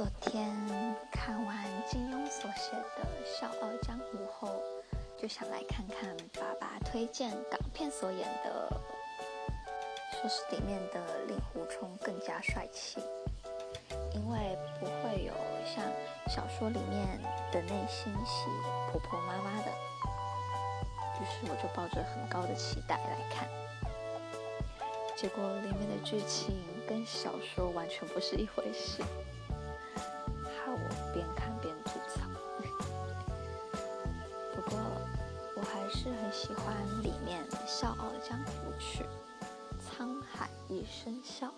昨天看完金庸所写的《笑傲江湖》后，就想来看看爸爸推荐港片所演的，说是里面的令狐冲更加帅气，因为不会有像小说里面的内心戏婆婆妈妈的，于是我就抱着很高的期待来看，结果里面的剧情跟小说完全不是一回事。我还是很喜欢里面《笑傲江湖》曲《沧海一声笑》。